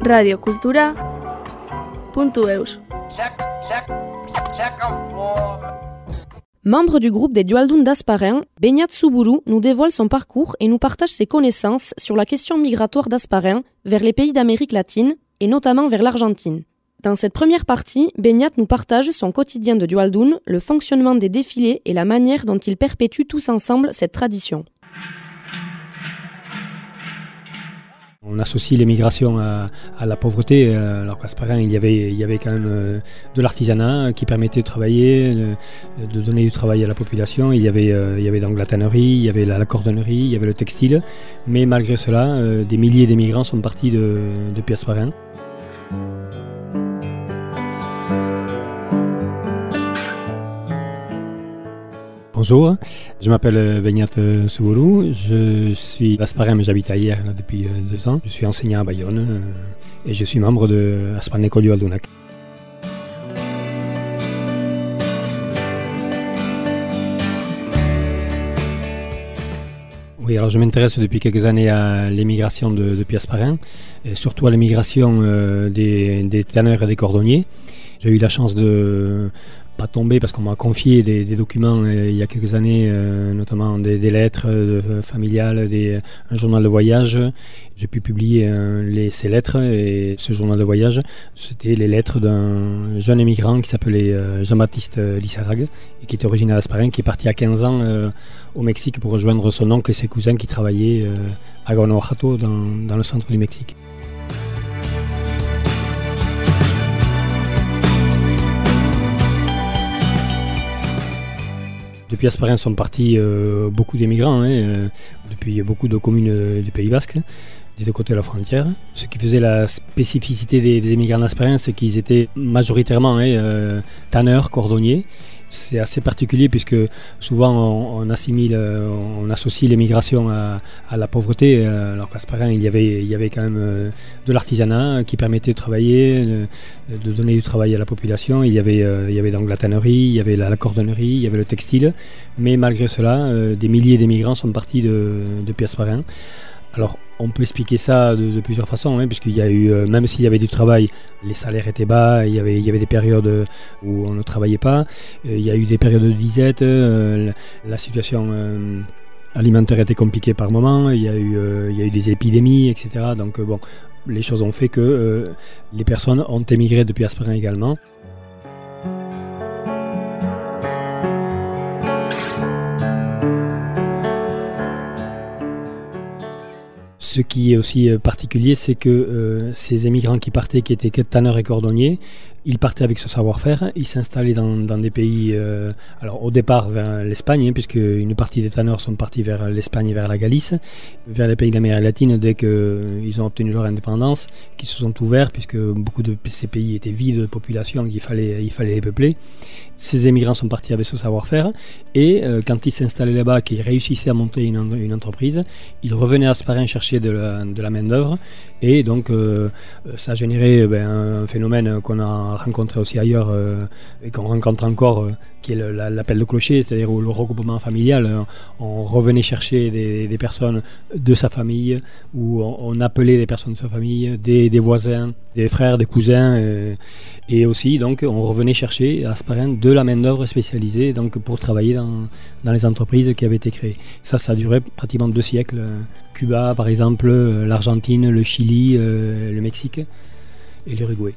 Radiocultura.eus Membre du groupe des Dualdun d'Asparin, Benyat Suburu nous dévoile son parcours et nous partage ses connaissances sur la question migratoire d'Asparin vers les pays d'Amérique latine et notamment vers l'Argentine. Dans cette première partie, Benyat nous partage son quotidien de Dualdun, le fonctionnement des défilés et la manière dont ils perpétuent tous ensemble cette tradition. On associe l'émigration à, la pauvreté, euh, alors qu'à Sparin, il y avait, il y avait quand même euh, de l'artisanat qui permettait de travailler, de, donner du travail à la population. Il y avait, euh, il y avait donc la tannerie, il y avait la, cordonnerie, il y avait le textile. Mais malgré cela, des milliers d'émigrants sont partis de, de Sparin. Bonjour, je m'appelle Benyat Souboulou, je suis Asparin mais j'habite ailleurs depuis euh, deux ans. Je suis enseignant à Bayonne euh, et je suis membre de Asparin École Aldunac. Oui, alors je m'intéresse depuis quelques années à l'émigration de, de Piasparin, et surtout à l'émigration euh, des, des et des cordonniers. J'ai eu la chance de pas tombé parce qu'on m'a confié des, documents euh, il y a quelques années, euh, notamment des, lettres euh, familiales, un journal de voyage. J'ai pu publier ces lettres et ce journal de voyage, c'était les lettres d'un jeune émigrant qui s'appelait Jean-Baptiste Lissarag et qui était originaire d'Asparin, qui est parti à 15 ans au Mexique pour rejoindre son oncle et ses cousins qui travaillaient à Guanajuato dans le centre du Mexique. Depuis Asparin sont partis euh, beaucoup d'émigrants, hein, euh, depuis beaucoup de communes euh, du Pays Basque, des deux côtés de la frontière. Ce qui faisait la spécificité des, émigrants c'est qu'ils étaient majoritairement hein, tanneurs, cordonniers, c'est assez particulier puisque souvent on, assimile, euh, on associe l'émigration à, la pauvreté, euh, alors qu'à il y avait, il y avait quand même euh, de l'artisanat qui permettait de travailler, de, donner du travail à la population. Il y avait, il donc la tannerie, il y avait la, cordonnerie, il y avait le textile, mais malgré cela, des milliers d'émigrants sont partis de, de Piasparin. Alors, on peut expliquer ça de, plusieurs façons, hein, puisqu'il y a eu, euh, même s'il y avait du travail, les salaires étaient bas, il y avait, des périodes où on ne travaillait pas, euh, il y a eu des périodes de disette, euh, la situation alimentaire était compliquée par moments, il y a eu, il y a eu des épidémies, etc. Donc bon, les choses ont fait que les personnes ont émigré depuis Aspirin également. Ce qui est aussi euh, particulier, c'est que euh, ces émigrants qui partaient, qui étaient tanneurs et cordonniers, ils partaient avec ce savoir-faire, ils s'installaient dans, des pays, euh, alors au départ vers l'Espagne, hein, puisque une partie des tanneurs sont partis vers l'Espagne et vers la Galice, vers les pays d'Amérique latine dès qu'ils ont obtenu leur indépendance, qui se sont ouverts, puisque beaucoup de ces pays étaient vides de population, qu'il fallait, il fallait les peupler. Ces émigrants sont partis avec ce savoir-faire, et euh, quand ils s'installaient là-bas, qu'ils réussissaient à monter une, entreprise, ils revenaient à Sparin chercher de la, main-d'œuvre, et donc euh, ça a généré ben, un phénomène qu'on a rencontré aussi ailleurs euh, et qu'on rencontre encore, euh, qui est l'appel de clocher, c'est-à-dire le regroupement familial. Euh, on revenait chercher des, personnes de sa famille, ou on, appelait des personnes de sa famille, des, voisins, des frères, des cousins, et aussi donc on revenait chercher à Sparin de la main-d'œuvre spécialisée donc, pour travailler dans, dans les entreprises qui avaient été créées. Ça, ça a duré pratiquement deux siècles. Cuba, par exemple, l'Argentine, le Chili, le Mexique et l'Uruguay.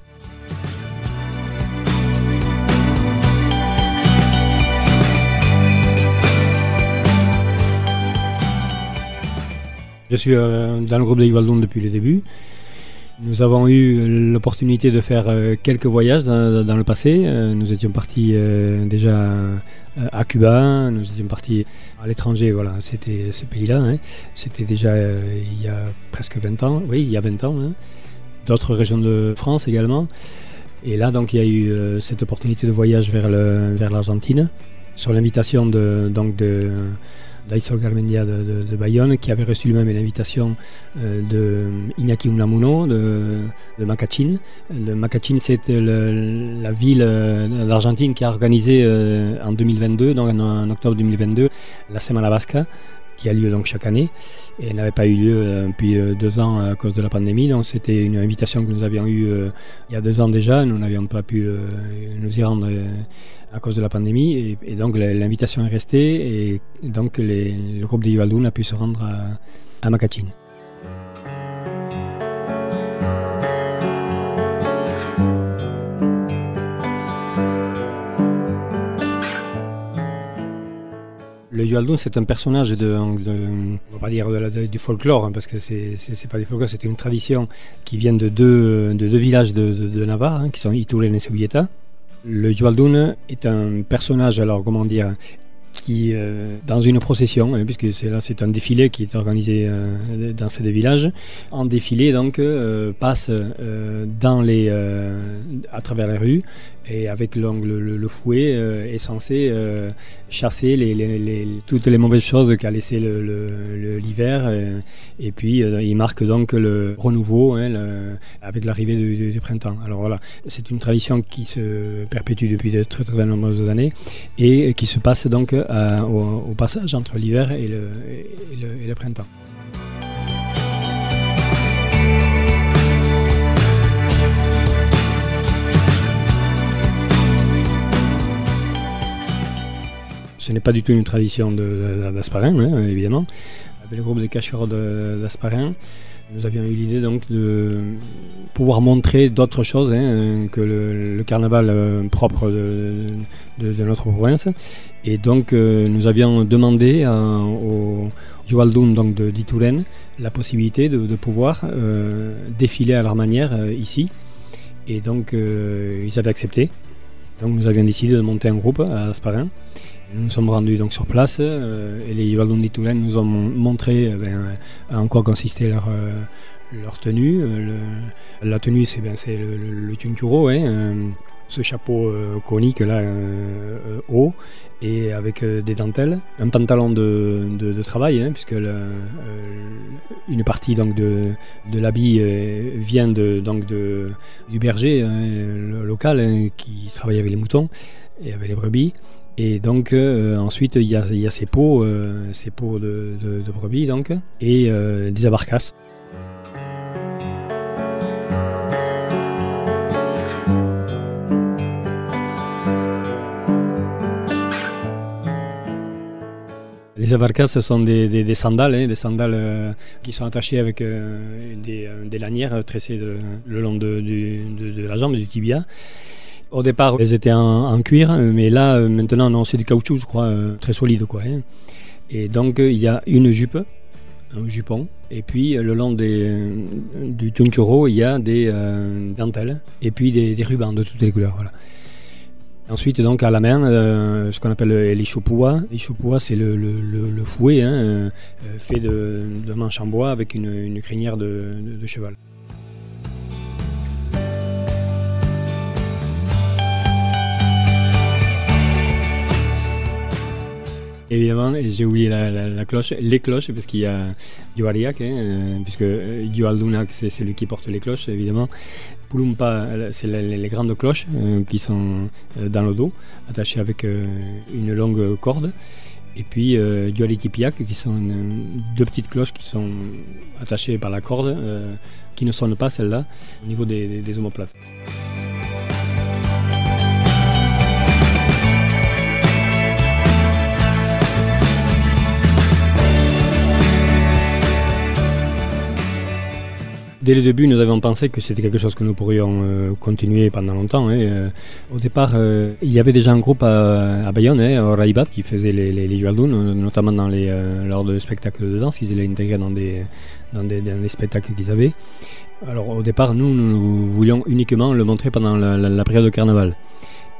Je suis euh, dans le groupe de Yvaldon depuis le début. Nous avons eu l'opportunité de faire euh, quelques voyages dans, le passé. Euh, nous étions partis déjà à Cuba, nous étions partis à l'étranger, voilà, c'était ce pays-là. Hein. C'était déjà il y a presque 20 ans, oui, il y a 20 ans. Hein. D'autres régions de France également. Et là, donc, il y a eu cette opportunité de voyage vers l'Argentine, sur l'invitation de, donc de d'Aïsol Garmendia de, Bayonne, qui avait reçu lui-même une invitation euh, de Iñaki Unamuno de, de Macachin. Le Macachin, c'est la ville euh, d'Argentine qui a organisé euh, en 2022, donc en, octobre 2022, la Semana Basca, qui a lieu donc chaque année et n'avait pas eu lieu depuis deux ans à cause de la pandémie. Donc c'était une invitation que nous avions eue il y a deux ans déjà. Nous n'avions pas pu nous y rendre à cause de la pandémie et, donc l'invitation est restée et donc le groupe de Yuvaldoun a pu se rendre à, à Makachin. Le Yualdun, c'est un personnage de, on va pas dire du folklore, hein, parce que c'est pas du folklore, c'est une tradition qui vient de deux, de deux villages de, Navarre, hein, qui sont Ituren et Seguieta. Le Yualdun est un personnage, alors comment dire, qui, euh, dans une procession, hein, puisque c'est là c'est un défilé qui est organisé euh, dans ces deux villages, en défilé donc euh, passe dans les, à travers les rues et avec l'angle le, fouet est censé chasser les, toutes les mauvaises choses qu'a laissé l'hiver et puis il marque donc le renouveau hein, avec l'arrivée du, printemps. Alors voilà, c'est une tradition qui se perpétue depuis de très très nombreuses années et qui se passe donc au, passage entre l'hiver et le, printemps. Ce n'est pas du tout une tradition d'Asparin, hein, évidemment. Avec le groupe des cacheurs d'Asparin, nous avions eu l'idée donc de pouvoir montrer d'autres choses hein, que le, carnaval euh, propre de, notre province. Et donc euh, nous avions demandé au Jualdun donc de la possibilité de, pouvoir euh, défiler à leur manière ici. Et donc ils avaient accepté. Donc nous avions décidé de monter un groupe à Asparin. Nous sommes rendus donc sur place euh, et les Yvaldon d'Itoulen nous ont montré euh, ben, en quoi consistait leur, euh, leur tenue. la tenue, c'est ben, le, le, hein, ce chapeau conique là, haut et avec des dentelles. Un pantalon de, travail, hein, puisque une partie donc, de, l'habit vient donc, de, du berger hein, local qui travaille avec les moutons et avec les brebis. Et donc euh, ensuite il y, a, ces pots, euh, de, brebis donc, et euh, des abarcasses. Les abarcasses ce sont des, sandales, hein, des sandales qui sont attachées avec des, lanières tressées le long de, la jambe, du tibia. Au départ, elles étaient en, cuir, mais là, euh, maintenant, non, c'est du caoutchouc, je crois, euh, très solide, quoi. Hein. Et donc, il y a une jupe, un jupon, et puis le long du tunkuro, il y a des euh, dentelles, et puis des, rubans de toutes les couleurs, voilà. Ensuite, donc, à la main, ce qu'on appelle l'échopoua. L'échopoua, c'est le, fouet hein, fait de, manches en bois avec une, crinière de cheval. Évidemment, j'ai oublié la, cloche, les cloches, parce qu'il y a Yuariak, hein, euh, puisque Yualdunak, c'est celui qui porte les cloches, évidemment. Pulumpa, c'est les, grandes cloches euh, qui sont euh, dans le dos, attachées avec une longue corde. Et puis euh, qui sont deux petites cloches qui sont attachées par la corde, qui ne sonnent pas celles-là, au niveau des, des omoplates. Dès le début, nous avions pensé que c'était quelque chose que nous pourrions euh, continuer pendant longtemps. Hein, euh, au départ, euh, il y avait déjà un groupe à, Bayonne, hein, au Raibat, qui faisait les, les, notamment dans les, lors de spectacles de danse. Ils l'intégraient dans des, dans des, dans des spectacles qu'ils avaient. Alors au départ, nous, nous voulions uniquement le montrer pendant la période de carnaval.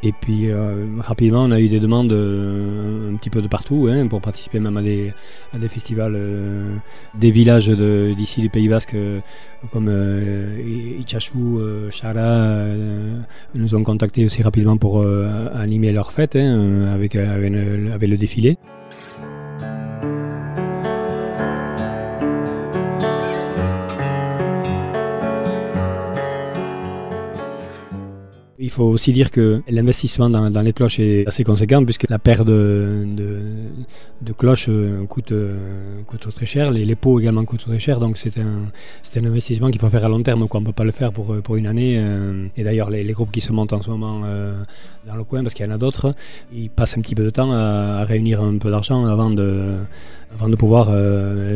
Et puis euh, rapidement, on a eu des demandes euh, un petit peu de partout hein, pour participer même à des, à des festivals euh, des villages d'ici du Pays Basque comme Ichachou, Chara nous ont contactés aussi rapidement pour animer leur fête hein, avec, avec, avec le défilé. Il faut aussi dire que l'investissement dans, les cloches est assez conséquent puisque la paire de, cloches euh, coûte, euh, coûte très cher, les, pots également coûtent très cher, donc c'est un, investissement qu'il faut faire à long terme, on ne peut pas le faire pour, pour une année. Euh. et d'ailleurs, les, groupes qui se montent en ce moment dans le coin, parce qu'il y en a d'autres, ils passent un petit peu de temps à, réunir un peu d'argent avant de pouvoir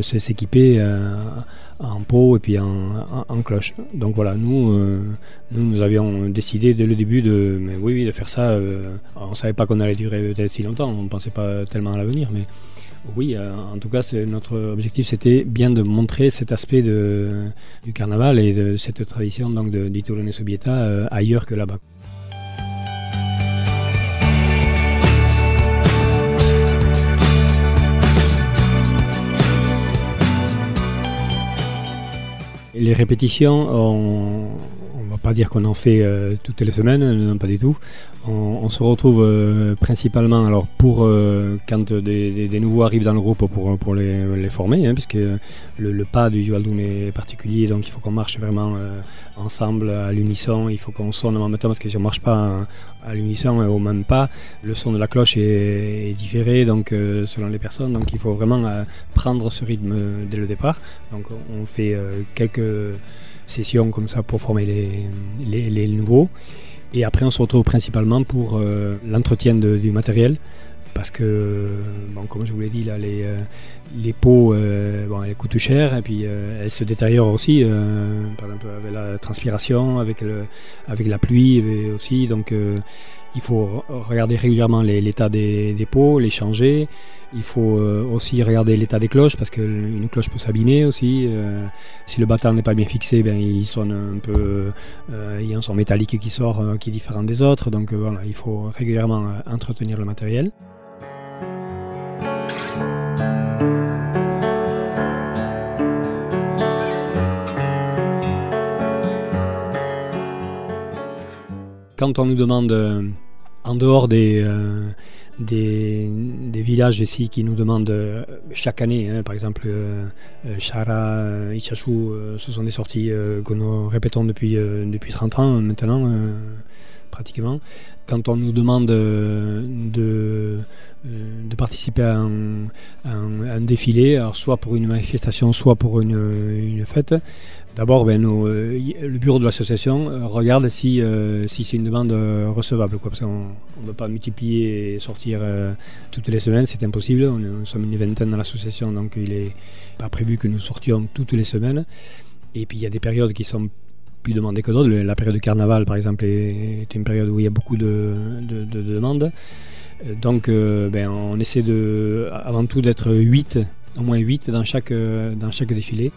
s'équiper en pot et puis en, cloche. Donc voilà, nous, euh, nous, nous, avions décidé dès le début de, mais oui, de faire ça. Euh, on ne savait pas qu'on allait durer peut-être si longtemps, on ne pensait pas tellement à l'avenir, mais oui, euh, en tout cas, notre objectif, c'était bien de montrer cet aspect de, du carnaval et de cette tradition donc de Sobieta ailleurs que là-bas. Les répétitions, on ne va pas dire qu'on en fait euh, toutes les semaines, non pas du tout. On, se retrouve euh, principalement alors pour euh, quand des, nouveaux arrivent dans le groupe pour, pour les, former, hein, puisque le, pas du Jualdoun est particulier, donc il faut qu'on marche vraiment ensemble à l'unisson, il faut qu'on sonne en même temps, parce que si on ne marche pas à l'unisson au même pas, le son de la cloche est, différé donc selon les personnes, donc il faut vraiment prendre ce rythme dès le départ. Donc on fait quelques sessions comme ça pour former les, nouveaux. Et après, on se retrouve principalement pour euh, l'entretien du matériel. Parce que, comme je vous l'ai dit, là, les, euh, les pots, euh, bon, elles coûtent cher et puis elles se détériorent aussi. par exemple, avec la transpiration, avec, le, avec la pluie aussi. Donc, il faut regarder régulièrement l'état des, pots, les changer. Il faut euh, aussi regarder l'état des cloches parce qu'une cloche peut s'abîmer aussi. Euh, si le battant n'est pas bien fixé, ben, il un peu. Euh, il y a un son métallique qui sort qui est différent des autres. Donc voilà, il faut régulièrement entretenir le matériel. Quand on nous demande en dehors des, euh, des, villages ici qui nous demandent euh, chaque année, hein, par exemple euh, Chara, Ichachu, ce sont des sorties que nous répétons depuis, depuis 30 ans maintenant, pratiquement. Quand on nous demande de, de participer à un, défilé, alors soit pour une manifestation, soit pour une, fête, D'abord, ben, euh, le bureau de l'association euh, regarde si, euh, si c'est une demande recevable, quoi, parce qu'on ne peut pas multiplier et sortir toutes les semaines, c'est impossible. On, nous sommes une vingtaine dans l'association, donc il n'est pas prévu que nous sortions toutes les semaines. Et puis il y a des périodes qui sont plus demandées que d'autres. La période de carnaval, par exemple, est, une période où il y a beaucoup de, demandes. Donc ben, on essaie de, avant tout d'être 8, au moins 8 dans chaque, dans chaque défilé.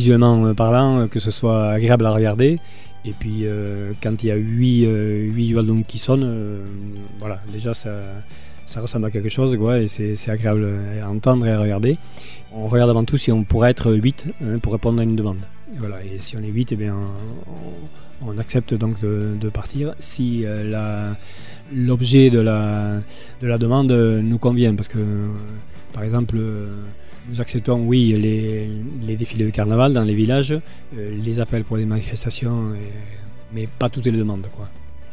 visuellement euh, parlant, euh, que ce soit agréable à regarder. Et puis euh, quand il y a 8, 8 qui sonnent, voilà, déjà ça, ça ressemble à quelque chose quoi, et c'est agréable à entendre et à regarder. On regarde avant tout si on pourrait être 8 hein, pour répondre à une demande. Et, voilà, et si on est 8, et eh bien, on, accepte donc de, partir si l'objet de la, de la demande nous convient. Parce que par exemple, nous acceptons, oui, les, défilés de carnaval dans les villages, euh, les appels pour les manifestations, mais pas toutes les demandes. Quoi.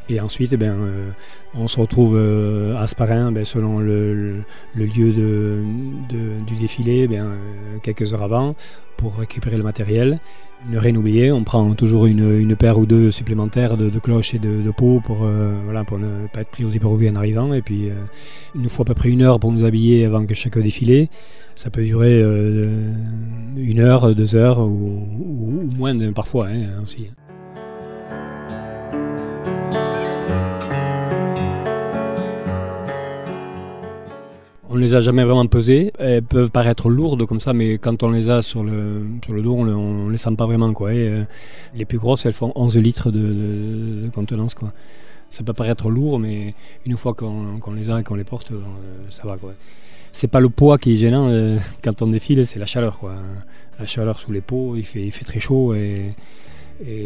Et ensuite, eh euh, on se retrouve euh, à Sparin, ben, selon le, lieu du défilé, ben, quelques heures avant, pour récupérer le matériel. Ne rien oublier, on prend toujours une, paire ou deux supplémentaires de, cloches et de, pots pour, voilà, pour ne pas être pris au dépourvu en arrivant. Et puis, il nous faut à peu près une heure pour nous habiller avant que chaque défilé. Ça peut durer euh, une heure, deux heures ou, moins parfois hein, aussi. On ne les a jamais vraiment pesées. Elles peuvent paraître lourdes comme ça, mais quand on les a sur le, sur le dos, on ne les sent pas vraiment. Quoi. Euh, les plus grosses, elles font 11 litres de, contenance. Quoi. Ça peut paraître lourd, mais une fois qu'on les a et qu'on les porte, euh, ça va. Quoi c'est pas le poids qui est gênant euh, quand on défile, c'est la chaleur. Quoi. La chaleur sous les peaux, il fait, il fait très chaud et,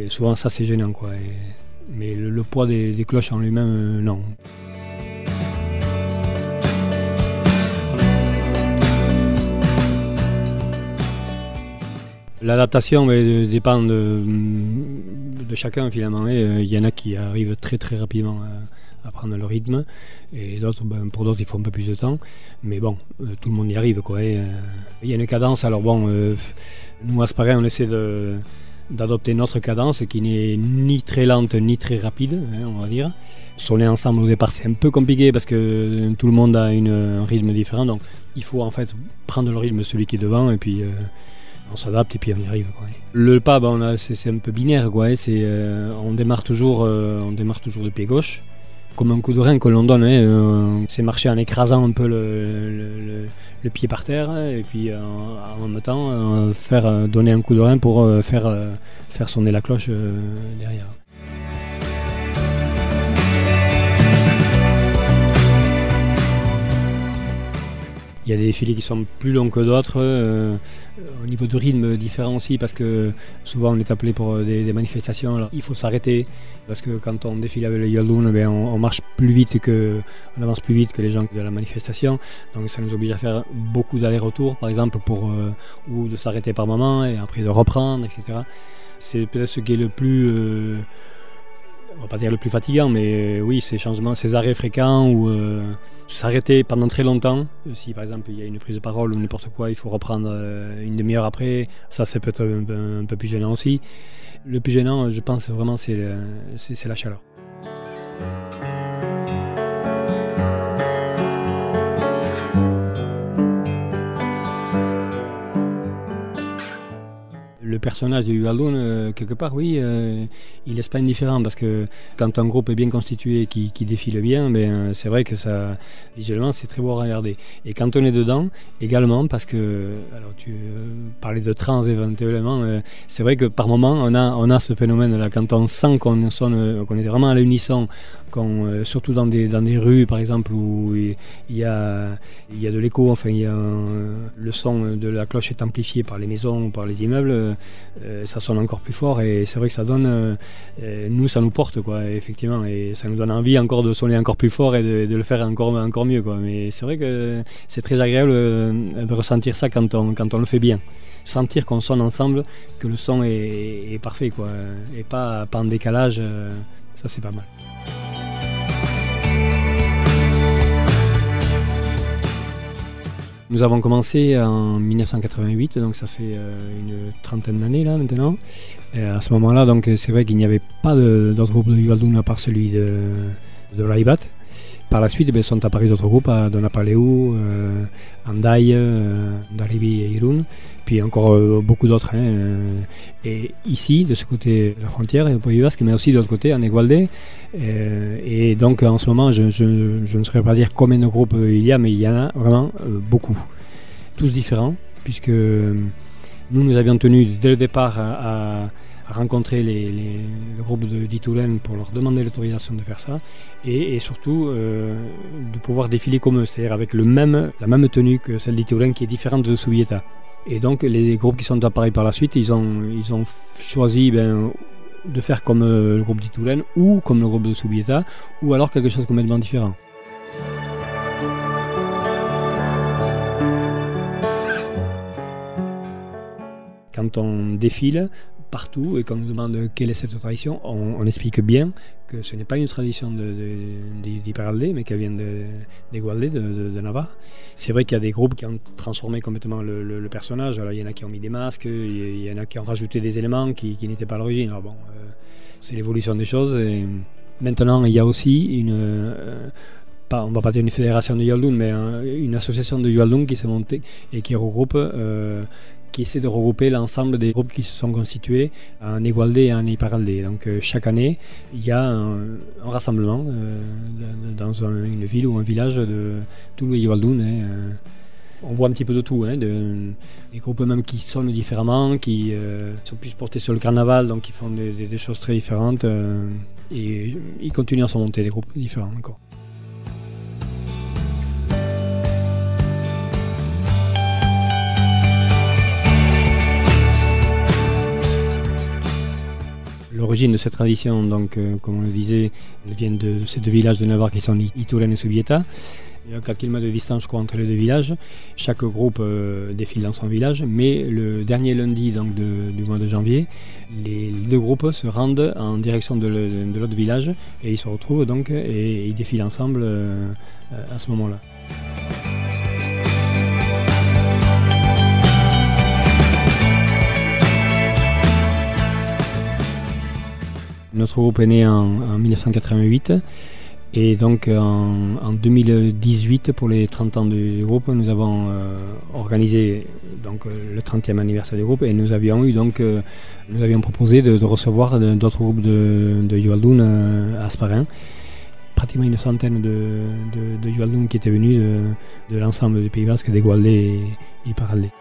souvent ça c'est gênant. Quoi. mais le, poids des, cloches en lui-même, non. L'adaptation dépend de, chacun finalement. Il y en a qui arrivent très très rapidement à prendre le rythme. Et d'autres, ben, pour d'autres, il faut un peu plus de temps. Mais bon, euh, tout le monde y arrive. Quoi, euh, il y a une cadence. Alors bon, euh, nous, à Sparin, on essaie d'adopter notre cadence qui n'est ni très lente ni très rapide, hein, on va dire. Sonner ensemble au départ, c'est un peu compliqué parce que tout le monde a un rythme différent. Donc il faut en fait prendre le rythme celui qui est devant et puis on s'adapte et puis on y arrive. Le pas, c'est, un peu binaire. Quoi, c'est, on, démarre toujours, on démarre toujours de pied gauche comme un coup de rein que l'on donne. Hein, euh, c'est marcher en écrasant un peu le, pied par terre et puis euh, en même temps euh, faire donner un coup de rein pour faire, faire sonner la cloche derrière. Il y a des défilés qui sont plus longs que d'autres, euh, au niveau de rythme différent aussi, parce que souvent on est appelé pour des, manifestations. il faut s'arrêter, parce que quand on défile avec le Yaldoun, eh on, marche plus vite que, on avance plus vite que les gens de la manifestation. Donc ça nous oblige à faire beaucoup d'allers-retours, par exemple, pour, euh, ou de s'arrêter par moment et après de reprendre, etc. C'est peut-être ce qui est le plus euh, on va pas dire le plus fatigant, mais euh, oui, ces changements, ces arrêts fréquents ou euh, s'arrêter pendant très longtemps. Si par exemple il y a une prise de parole ou n'importe quoi, il faut reprendre euh, une demi-heure après, ça c'est peut-être un, peu plus gênant aussi. Le plus gênant, je pense vraiment, c'est la chaleur. Le personnage de Yuvaldoun, euh, quelque part, oui, euh, il laisse pas indifférent parce que quand un groupe est bien constitué, qui, qui défile bien, ben, euh, c'est vrai que ça, visuellement, c'est très beau à regarder. Et quand on est dedans, également, parce que, alors tu parlais de trans éventuellement, c'est vrai que par moment, on a, on a ce phénomène-là. Quand on sent qu'on qu'on est vraiment à l'unisson, surtout dans des, dans des rues, par exemple, où il y a, y a de l'écho, enfin, y a le son de la cloche est amplifié par les maisons ou par les immeubles, euh, ça sonne encore plus fort et c'est vrai que ça donne, euh, euh, nous ça nous porte quoi, effectivement, et ça nous donne envie encore de sonner encore plus fort et de, le faire encore, encore mieux quoi. Mais c'est vrai que c'est très agréable de ressentir ça quand on, quand on le fait bien sentir qu'on sonne ensemble, que le son est, parfait, quoi, et pas, pas en décalage, ça c'est pas mal. Nous avons commencé en 1988, donc ça fait euh, une trentaine d'années là maintenant. Et à ce moment-là, donc c'est vrai qu'il n'y avait pas d'autres groupes de Yuvaldoun à part celui de, de Raibat. Par la suite, eh sont apparus d'autres groupes à Donapaleu, euh, euh, Daribi et Irun, puis encore euh, beaucoup d'autres. Hein, euh, et ici, de ce côté de la frontière, au Pays Basque, mais aussi de l'autre côté, en Egualde. et donc en ce moment, je, ne saurais pas dire combien de groupes il y a, mais il y en a vraiment beaucoup. Tous différents, puisque nous, nous avions tenu dès le départ à rencontrer les, le groupe pour leur demander l'autorisation de faire ça et, surtout euh, de pouvoir défiler comme eux, c'est-à-dire avec le même, la même tenue que celle d'Itoulen qui est différente de Soubieta. Et donc les groupes qui sont apparus par la suite, ils ont, ils ont choisi ben, de faire comme euh, le groupe d'Itoulen ou comme le groupe de Soubieta ou alors quelque chose complètement différent. quand on défile, partout et qu'on nous demande quelle est cette tradition, on, explique bien que ce n'est pas une tradition d'Hyperaldé, de, mais qu'elle vient de, de, de, Navarre. C'est vrai qu'il y a des groupes qui ont transformé complètement le, personnage. Il y en a qui ont mis des masques, il y en a qui ont rajouté des éléments qui, n'étaient pas à l'origine. Bon, euh, c'est l'évolution des choses. Maintenant, il y a aussi une... Euh, pas, on va pas dire une fédération de Yaldoun, mais une association de Yaldoun qui s'est montée et qui regroupe euh, qui essaie de regrouper l'ensemble des groupes qui se sont constitués en Igualdé et en Iparaldé. Donc euh, chaque année, il y a un, rassemblement euh, dans une ville ou un village de tout le Igualdoun. Hein, euh. on voit un petit peu de tout, hein, des groupes même qui sonnent différemment, qui sont plus portés sur le carnaval, donc qui font des, choses très différentes. et ils continuent à se monter, des groupes différents encore. L'origine de cette tradition, donc, euh, comme on le disait, elle vient de ces deux villages de Navarre qui sont Ituren et Subieta. Il y a 4 km de distance, entre les deux villages. Chaque groupe euh, défile dans son village, mais le dernier lundi donc, du mois de janvier, les deux groupes se rendent en direction de l'autre village et ils se retrouvent donc et ils défilent ensemble euh, à ce moment-là. Notre groupe est né en, 1988 et donc en, 2018, pour les 30 ans du, groupe, nous avons euh, organisé donc, le 30e anniversaire du groupe et nous avions eu donc euh, nous avions proposé de, recevoir d'autres groupes de, de euh, à Asparin. Pratiquement une centaine de, de, qui étaient venus de, l'ensemble du Pays Basque, des Gualdés et, et.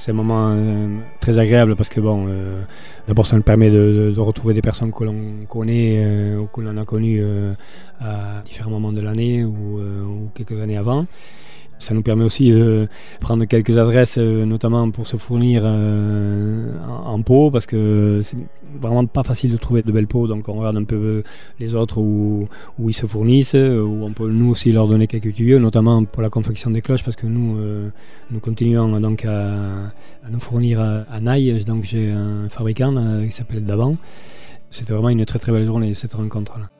C'est un moment euh, très agréable parce que bon, euh, d'abord ça nous permet de, retrouver des personnes que l'on connaît euh, ou que l'on a connues à différents moments de l'année ou, quelques années avant. Ça nous permet aussi de prendre quelques adresses, euh, notamment pour se fournir euh, en, peau, parce que c'est vraiment pas facile de trouver de belles peaux. Donc on regarde un peu les autres où, ils se fournissent, où on peut nous aussi leur donner quelques tuyaux, notamment pour la confection des cloches, parce que nous, euh, nous continuons donc à, nous fournir à, Naï. Donc j'ai un fabricant qui s'appelle Davant. C'était vraiment une très très belle journée cette rencontre-là.